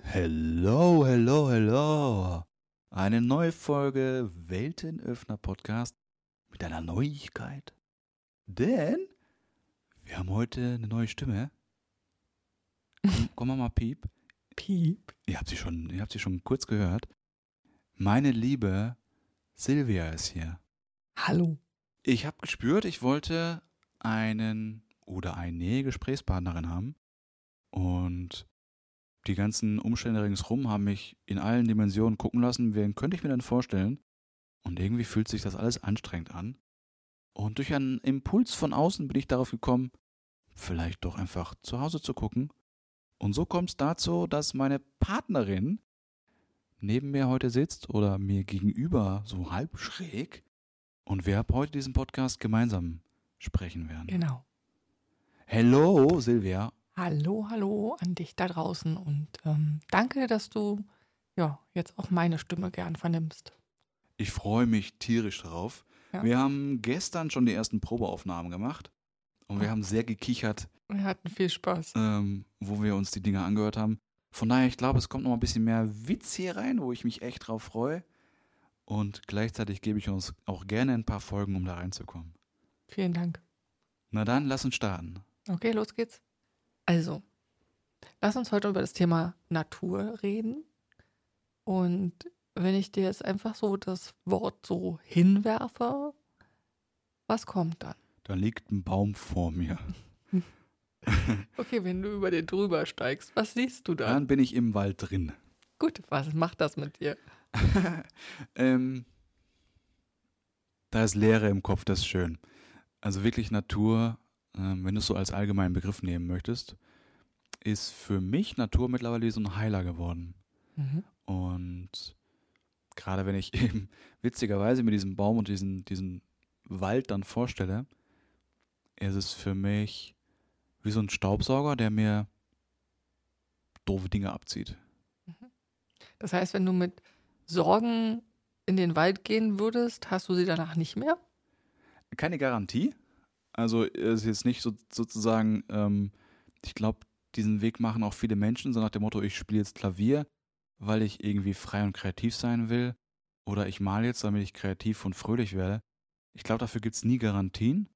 Hello, hello, hello. Eine neue Folge Weltenöffner Podcast mit einer Neuigkeit. Denn wir haben heute eine neue Stimme. Komm, komm mal, mal, Piep. Piep. Ihr habt sie schon, ihr habt sie schon kurz gehört. Meine liebe Silvia ist hier. Hallo. Ich habe gespürt, ich wollte einen oder eine Gesprächspartnerin haben. Und die ganzen Umstände ringsherum haben mich in allen Dimensionen gucken lassen, wen könnte ich mir denn vorstellen? Und irgendwie fühlt sich das alles anstrengend an. Und durch einen Impuls von außen bin ich darauf gekommen, vielleicht doch einfach zu Hause zu gucken. Und so kommt es dazu, dass meine Partnerin neben mir heute sitzt oder mir gegenüber so halb schräg und wir ab heute diesen Podcast gemeinsam sprechen werden. Genau. Hello, Silvia. Hallo, hallo an dich da draußen und ähm, danke, dass du ja jetzt auch meine Stimme gern vernimmst. Ich freue mich tierisch drauf. Ja. Wir haben gestern schon die ersten Probeaufnahmen gemacht und wir haben sehr gekichert, Wir hatten viel Spaß. ähm, wo wir uns die Dinge angehört haben. Von daher, ich glaube, es kommt noch mal ein bisschen mehr Witz hier rein, wo ich mich echt drauf freue. Und gleichzeitig gebe ich uns auch gerne ein paar Folgen, um da reinzukommen. Vielen Dank. Na dann, lass uns starten. Okay, los geht's. Also, lass uns heute über das Thema Natur reden. Und wenn ich dir jetzt einfach so das Wort so hinwerfe, was kommt dann? Da liegt ein Baum vor mir. Okay, wenn du über den drüber steigst, was siehst du dann? Dann bin ich im Wald drin. Gut, was macht das mit dir? ähm, da ist Leere im Kopf, das ist schön. Also wirklich Natur, wenn du es so als allgemeinen Begriff nehmen möchtest, ist für mich Natur mittlerweile wie so ein Heiler geworden. Mhm. Und gerade wenn ich eben witzigerweise mir diesen Baum und diesen, diesen Wald dann vorstelle, ist es für mich wie so ein Staubsauger, der mir doofe Dinge abzieht. Das heißt, wenn du mit Sorgen in den Wald gehen würdest, hast du sie danach nicht mehr? keine Garantie. Also es ist jetzt nicht so, sozusagen, ähm, ich glaube, diesen Weg machen auch viele Menschen, so nach dem Motto, ich spiele jetzt Klavier, weil ich irgendwie frei und kreativ sein will. Oder ich male jetzt, damit ich kreativ und fröhlich werde. Ich glaube, dafür gibt es nie Garantien,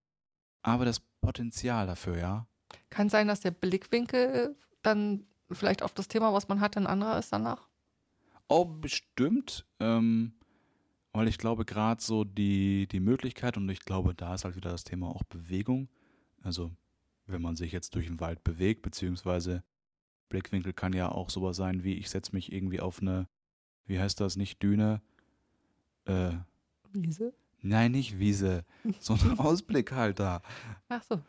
aber das Potenzial dafür, ja. Kann sein, dass der Blickwinkel dann vielleicht auf das Thema, was man hat, ein anderer ist danach? Oh, bestimmt. Ähm, weil ich glaube, gerade so die, die Möglichkeit, und ich glaube, da ist halt wieder das Thema auch Bewegung. Also, wenn man sich jetzt durch den Wald bewegt, beziehungsweise Blickwinkel kann ja auch sowas sein wie, ich setze mich irgendwie auf eine, wie heißt das, nicht Düne, äh, Wiese? nein, nicht Wiese, so ein Ausblick halt da. Ach so.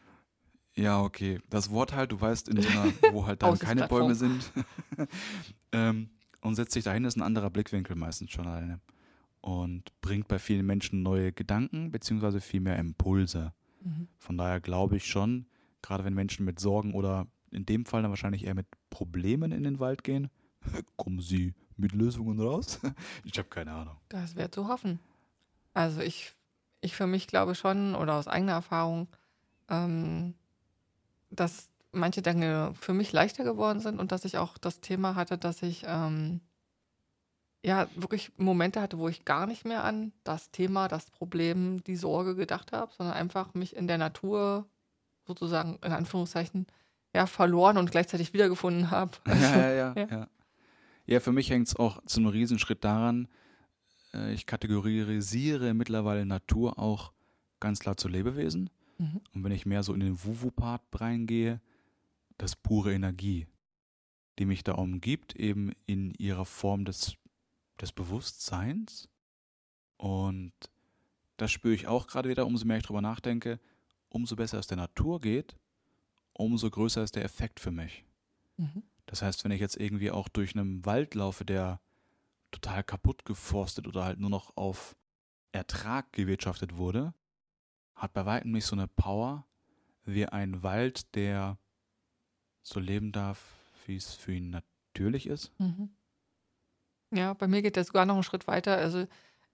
Ja, okay. Das Wort halt, du weißt, in so einer, wo halt dann keine. Bäume sind. ähm, und setzt sich dahin, ist ein anderer Blickwinkel meistens schon alleine. Und bringt bei vielen Menschen neue Gedanken, beziehungsweise viel mehr Impulse. Mhm. Von daher glaube ich schon, gerade wenn Menschen mit Sorgen oder in dem Fall dann wahrscheinlich eher mit Problemen in den Wald gehen, kommen sie mit Lösungen raus? ich habe keine Ahnung. Das wäre zu hoffen. Also ich, ich für mich glaube schon, oder aus eigener Erfahrung, ähm, dass manche Dinge für mich leichter geworden sind und dass ich auch das Thema hatte, dass ich ähm, ja wirklich Momente hatte, wo ich gar nicht mehr an das Thema, das Problem, die Sorge gedacht habe, sondern einfach mich in der Natur sozusagen in Anführungszeichen ja verloren und gleichzeitig wiedergefunden habe. Also, ja, ja, ja, ja. ja. Für mich hängt es auch zu einem Riesenschritt daran, äh, ich kategorisiere mittlerweile Natur auch ganz klar zu Lebewesen. Mhm. Und wenn ich mehr so in den Wuwu-Part reingehe, das pure Energie, die mich da umgibt, eben in ihrer Form des, des Bewusstseins. Und das spüre ich auch gerade wieder, umso mehr ich drüber nachdenke, umso besser es der Natur geht, umso größer ist der Effekt für mich. Mhm. Das heißt, wenn ich jetzt irgendwie auch durch einen Wald laufe, der total kaputt geforstet oder halt nur noch auf Ertrag gewirtschaftet wurde, hat bei weitem nicht so eine Power wie ein Wald, der so leben darf, wie es für ihn natürlich ist. Mhm. Ja, bei mir geht das sogar noch einen Schritt weiter. Also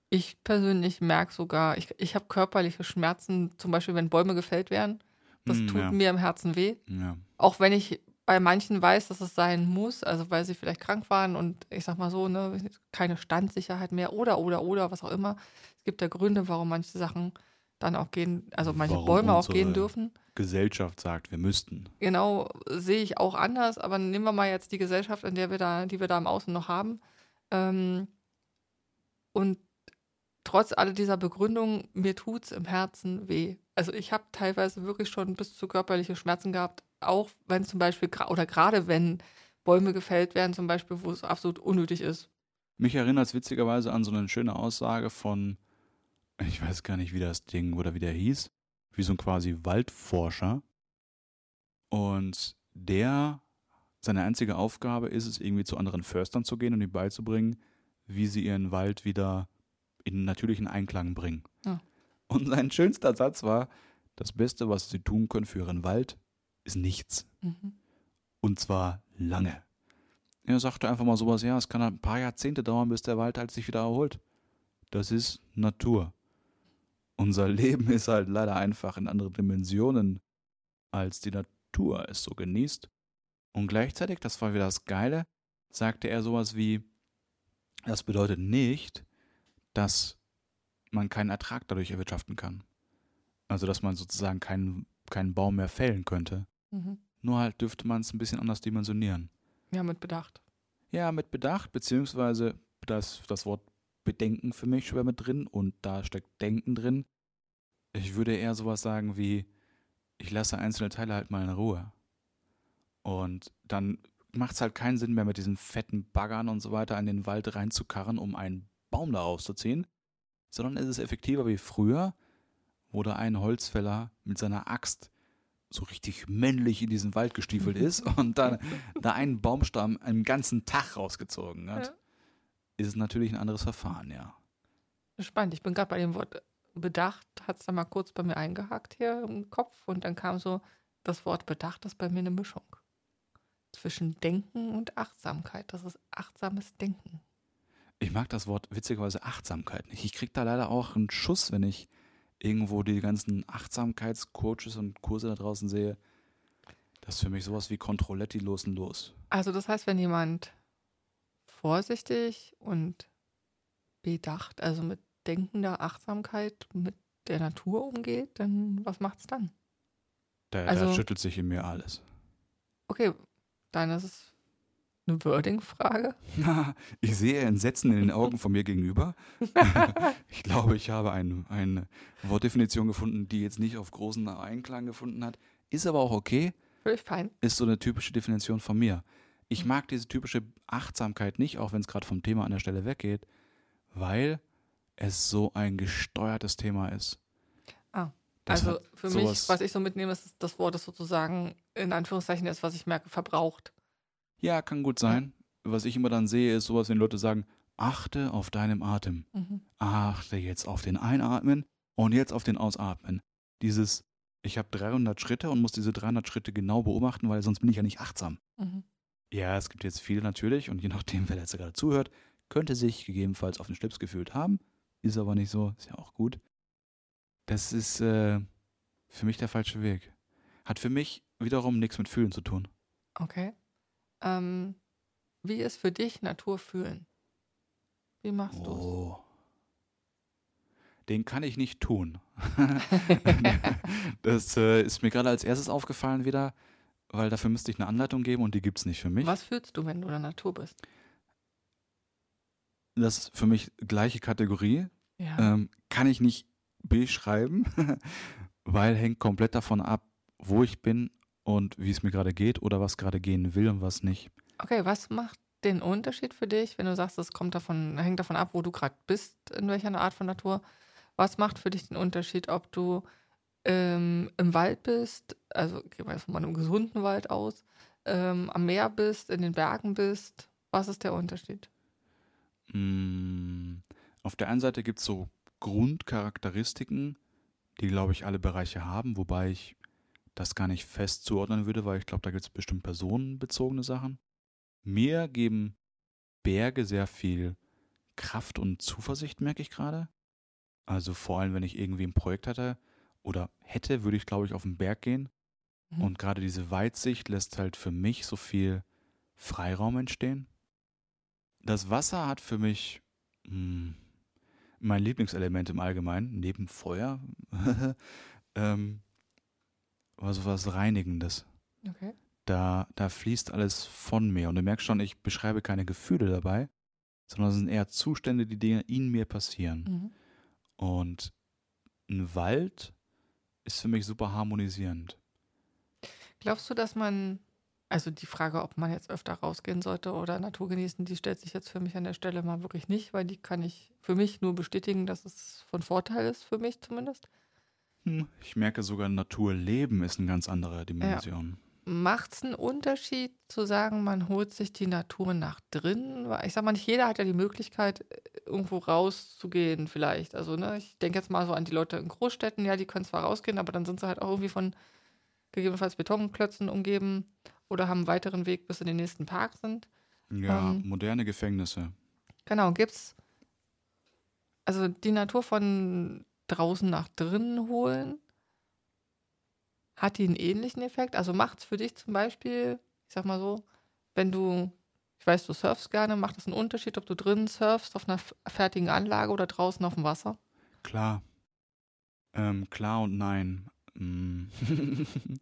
ich persönlich merke sogar, ich, ich habe körperliche Schmerzen, zum Beispiel wenn Bäume gefällt werden. Das Hm, tut ja. mir im Herzen weh. Ja. Auch wenn ich bei manchen weiß, dass es sein muss, also weil sie vielleicht krank waren und ich sag mal so, ne, keine Standsicherheit mehr oder, oder, oder, was auch immer. Es gibt ja Gründe, warum manche Sachen dann auch gehen, also manche Warum Bäume auch gehen dürfen. Gesellschaft sagt, wir müssten. Genau, sehe ich auch anders, aber nehmen wir mal jetzt die Gesellschaft, in der wir da, die wir da im Außen noch haben. Ähm, und trotz all dieser Begründungen, mir tut's im Herzen weh. Also ich habe teilweise wirklich schon bis zu körperliche Schmerzen gehabt, auch wenn zum Beispiel, oder gerade wenn Bäume gefällt werden, zum Beispiel, wo es absolut unnötig ist. Mich erinnert es witzigerweise an so eine schöne Aussage von, ich weiß gar nicht, wie das Ding oder wie der hieß, wie so ein quasi Waldforscher. Und der, seine einzige Aufgabe ist es, irgendwie zu anderen Förstern zu gehen und ihnen beizubringen, wie sie ihren Wald wieder in natürlichen Einklang bringen. Ja. Und sein schönster Satz war, das Beste, was sie tun können für ihren Wald, ist nichts. Mhm. Und zwar lange. Er sagte einfach mal sowas, ja, es kann ein paar Jahrzehnte dauern, bis der Wald halt sich wieder erholt. Das ist Natur. Unser Leben ist halt leider einfach in anderen Dimensionen, als die Natur es so genießt. Und gleichzeitig, das war wieder das Geile, sagte er sowas wie, das bedeutet nicht, dass man keinen Ertrag dadurch erwirtschaften kann. Also, dass man sozusagen keinen, keinen Baum mehr fällen könnte. Mhm. Nur halt dürfte man es ein bisschen anders dimensionieren. Ja, mit Bedacht. Ja, mit Bedacht, beziehungsweise das, das Wort Bedenken für mich schwer mit drin und da steckt Denken drin. Ich würde eher sowas sagen wie, ich lasse einzelne Teile halt mal in Ruhe. Und dann macht es halt keinen Sinn mehr mit diesen fetten Baggern und so weiter in den Wald reinzukarren, um einen Baum da rauszuziehen, sondern es ist effektiver wie früher, wo da ein Holzfäller mit seiner Axt so richtig männlich in diesen Wald gestiefelt ist und dann da einen Baumstamm einen ganzen Tag rausgezogen hat, Ja. ist es natürlich ein anderes Verfahren, ja. Spannend. Ich bin gerade bei dem Wort Bedacht, hat es da mal kurz bei mir eingehakt hier im Kopf und dann kam so, das Wort Bedacht ist bei mir eine Mischung. Zwischen Denken und Achtsamkeit. Das ist achtsames Denken. Ich mag das Wort witzigerweise Achtsamkeit nicht. Ich krieg da leider auch einen Schuss, wenn ich irgendwo die ganzen Achtsamkeitscoaches und Kurse da draußen sehe. Das ist für mich sowas wie Controletti los und los. Also das heißt, wenn jemand vorsichtig und bedacht, also mit denkender Achtsamkeit mit der Natur umgeht, dann was macht's dann? Da, da Also- schüttelt sich in mir alles. Okay, dann ist es eine Wording-Frage. Ich sehe Entsetzen in den Augen von mir gegenüber. ich glaube, ich habe ein, eine Wortdefinition gefunden, die jetzt nicht auf großen Einklang gefunden hat. Ist aber auch okay. Völlig fein. Ist so eine typische Definition von mir. Ich mag diese typische Achtsamkeit nicht, auch wenn es gerade vom Thema an der Stelle weggeht, weil es so ein gesteuertes Thema ist. Ah, Das also für mich, was ich so mitnehme, ist, das Wort ist sozusagen in Anführungszeichen das, was ich merke, verbraucht. Ja, kann gut sein. Was ich immer dann sehe, ist sowas, wenn Leute sagen, achte auf deinem Atem. Mhm. achte jetzt auf den Einatmen und jetzt auf den Ausatmen. Dieses, ich habe 300 Schritte und muss diese 300 Schritte genau beobachten, weil sonst bin ich ja nicht achtsam. Mhm. Ja, es gibt jetzt viele natürlich und je nachdem, wer jetzt gerade zuhört, könnte sich gegebenenfalls auf den Schlips gefühlt haben. Ist aber nicht so, ist ja auch gut. Das ist äh, für mich der falsche Weg. Hat für mich wiederum nichts mit Fühlen zu tun. Okay. Ähm, wie ist für dich Natur fühlen? Wie machst du Oh. Den kann ich nicht tun. das äh, ist mir gerade als erstes aufgefallen wieder, weil dafür müsste ich eine Anleitung geben und die gibt es nicht für mich. Was fühlst du, wenn du in der Natur bist? Das ist für mich gleiche Kategorie. Ja. Ähm, kann ich nicht beschreiben, weil hängt komplett davon ab, wo ich bin und wie es mir gerade geht oder was gerade gehen will und was nicht. Okay, was macht den Unterschied für dich, wenn du sagst, es kommt davon, hängt davon ab, wo du gerade bist, in welcher Art von Natur? Was macht für dich den Unterschied, ob du ähm, im Wald bist, also gehen wir jetzt von einem gesunden Wald aus, ähm, am Meer bist, in den Bergen bist? Was ist der Unterschied? Mm, Auf der einen Seite gibt es so Grundcharakteristiken, die, glaube ich, alle Bereiche haben, wobei ich das gar nicht fest zuordnen würde, weil ich glaube, da gibt es bestimmt personenbezogene Sachen. Mir geben Berge sehr viel Kraft und Zuversicht, merke ich gerade. Also vor allem, wenn ich irgendwie ein Projekt hatte oder hätte, würde ich, glaube ich, auf den Berg gehen. Mhm. Und gerade diese Weitsicht lässt halt für mich so viel Freiraum entstehen. Das Wasser hat für mich mh, hm, mein Lieblingselement im Allgemeinen, neben Feuer, ähm, war so was Reinigendes. Okay. Da, da fließt alles von mir. Und du merkst schon, ich beschreibe keine Gefühle dabei, sondern es sind eher Zustände, die Dinge in mir passieren. Mhm. Und ein Wald ist für mich super harmonisierend. Glaubst du, dass man, also die Frage, ob man jetzt öfter rausgehen sollte oder Natur genießen, die stellt sich jetzt für mich an der Stelle mal wirklich nicht, weil die kann ich für mich nur bestätigen, dass es von Vorteil ist, für mich zumindest. Hm, ich merke sogar, Naturleben ist eine ganz andere Dimension. Ja. Macht es einen Unterschied zu sagen, man holt sich die Natur nach drinnen? Ich sag mal, nicht jeder hat ja die Möglichkeit, irgendwo rauszugehen, vielleicht. Also, ne, ich denke jetzt mal so an die Leute in Großstädten, ja, die können zwar rausgehen, aber dann sind sie halt auch irgendwie von gegebenenfalls Betonklötzen umgeben oder haben einen weiteren Weg, bis in den nächsten Park sind. Ja, ähm, moderne Gefängnisse. Genau, gibt's also die Natur von draußen nach drinnen holen, hat die einen ähnlichen Effekt? Also macht es für dich zum Beispiel, ich sag mal so, wenn du, ich weiß, du surfst gerne, macht es einen Unterschied, ob du drinnen surfst auf einer fertigen Anlage oder draußen auf dem Wasser? Klar. Ähm, klar und nein. Mm.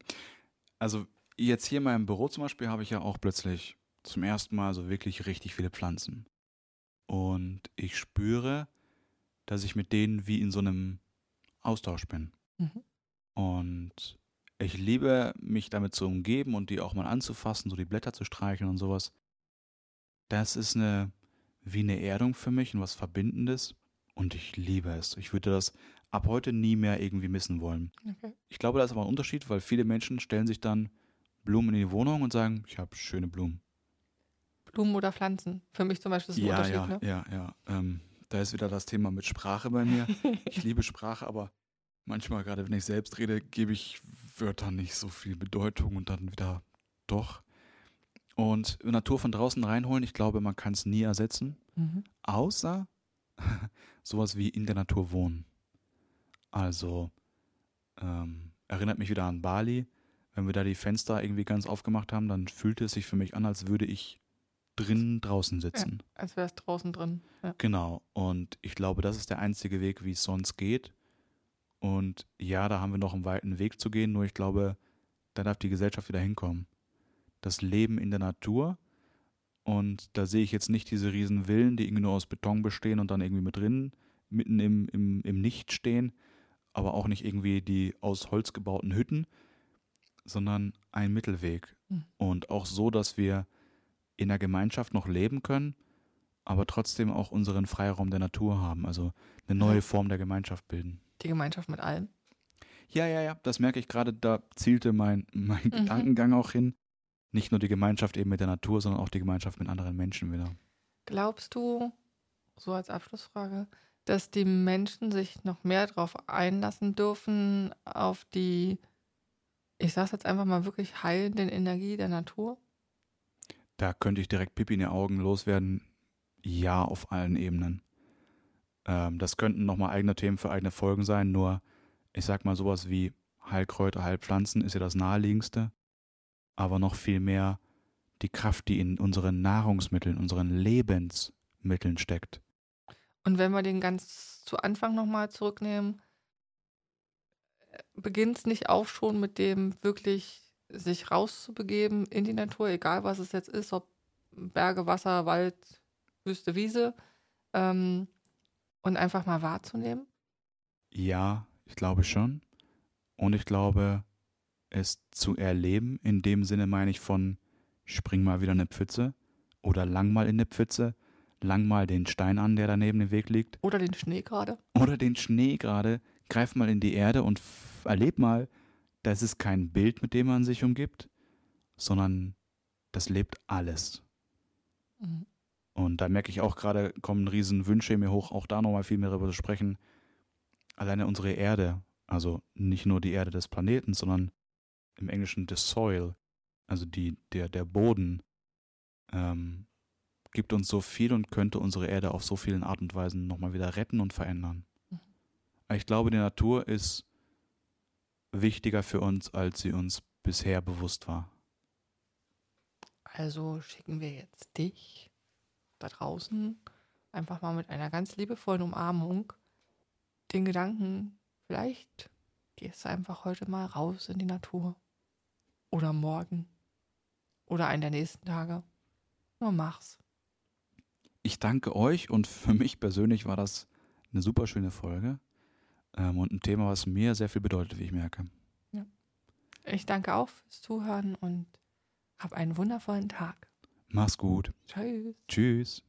also jetzt hier in meinem Büro zum Beispiel habe ich ja auch plötzlich zum ersten Mal so wirklich richtig viele Pflanzen. Und ich spüre, dass ich mit denen wie in so einem Austausch bin. Mhm. Und ich liebe, mich damit zu umgeben und die auch mal anzufassen, so die Blätter zu streicheln und sowas. Das ist eine, wie eine Erdung für mich und was Verbindendes. Und ich liebe es. Ich würde das ab heute nie mehr irgendwie missen wollen. Okay. Ich glaube, da ist aber ein Unterschied, weil viele Menschen stellen sich dann Blumen in die Wohnung und sagen, ich habe schöne Blumen. Blumen oder Pflanzen. Für mich zum Beispiel ist ein ja, Unterschied. Ja, ne? ja, ja. Ähm, da ist wieder das Thema mit Sprache bei mir. ich liebe Sprache, aber manchmal, gerade wenn ich selbst rede, gebe ich Wörtern nicht so viel Bedeutung und dann wieder doch. Und Natur von draußen reinholen, ich glaube, man kann es nie ersetzen, mhm. außer sowas wie in der Natur wohnen. Also ähm, erinnert mich wieder an Bali. Wenn wir da die Fenster irgendwie ganz aufgemacht haben, dann fühlte es sich für mich an, als würde ich drinnen draußen sitzen. Ja, als wäre es draußen drin. Ja. Genau. Und ich glaube, das ist der einzige Weg, wie es sonst geht. Und ja, da haben wir noch einen weiten Weg zu gehen, nur ich glaube, da darf die Gesellschaft wieder hinkommen. Das Leben in der Natur. Und da sehe ich jetzt nicht diese riesen Villen, die irgendwie nur aus Beton bestehen und dann irgendwie mit drin, mitten im, im, im Nicht stehen, aber auch nicht irgendwie die aus Holz gebauten Hütten, sondern ein Mittelweg. Mhm. Und auch so, dass wir in der Gemeinschaft noch leben können, aber trotzdem auch unseren Freiraum der Natur haben, also eine neue Form der Gemeinschaft bilden. Die Gemeinschaft mit allem? Ja, ja, ja, das merke ich gerade, da zielte mein, mein mhm. Gedankengang auch hin. Nicht nur die Gemeinschaft eben mit der Natur, sondern auch die Gemeinschaft mit anderen Menschen wieder. Glaubst du, so als Abschlussfrage, dass die Menschen sich noch mehr darauf einlassen dürfen, auf die, ich sage jetzt einfach mal wirklich heilenden Energie der Natur? Da könnte ich direkt Pipi in die Augen loswerden. Ja, auf allen Ebenen. Ähm, das könnten nochmal eigene Themen für eigene Folgen sein, nur ich sag mal sowas wie Heilkräuter, Heilpflanzen ist ja das naheliegendste, aber noch viel mehr die Kraft, die in unseren Nahrungsmitteln, unseren Lebensmitteln steckt. Und wenn wir den ganz zu Anfang nochmal zurücknehmen, beginnt es nicht auch schon mit dem wirklich sich rauszubegeben in die Natur, egal was es jetzt ist, ob Berge, Wasser, Wald, Wüste, Wiese, ähm, und einfach mal wahrzunehmen? Ja, ich glaube schon. Und ich glaube, es zu erleben, in dem Sinne meine ich von spring mal wieder in eine Pfütze oder lang mal in eine Pfütze, lang mal den Stein an, der daneben im Weg liegt. Oder den Schnee gerade. Oder den Schnee gerade. Greif mal in die Erde und erleb mal, das ist kein Bild, mit dem man sich umgibt, sondern das lebt alles. Mhm. Und da merke ich auch gerade, kommen riesen Wünsche mir hoch, auch da nochmal viel mehr darüber zu sprechen. Alleine unsere Erde, also nicht nur die Erde des Planeten, sondern im Englischen the soil, also die, der, der Boden, ähm, gibt uns so viel und könnte unsere Erde auf so vielen Art und Weisen nochmal wieder retten und verändern. Mhm. Ich glaube, die Natur ist wichtiger für uns, als sie uns bisher bewusst war. Also schicken wir jetzt dich da draußen einfach mal mit einer ganz liebevollen Umarmung den Gedanken, vielleicht gehst du einfach heute mal raus in die Natur. Oder morgen. Oder einen der nächsten Tage. Nur mach's. Ich danke euch und für mich persönlich war das eine super schöne Folge ähm, und ein Thema, was mir sehr viel bedeutet, wie ich merke. Ja. Ich danke auch fürs Zuhören und hab einen wundervollen Tag. Mach's gut. Tschüss. Tschüss.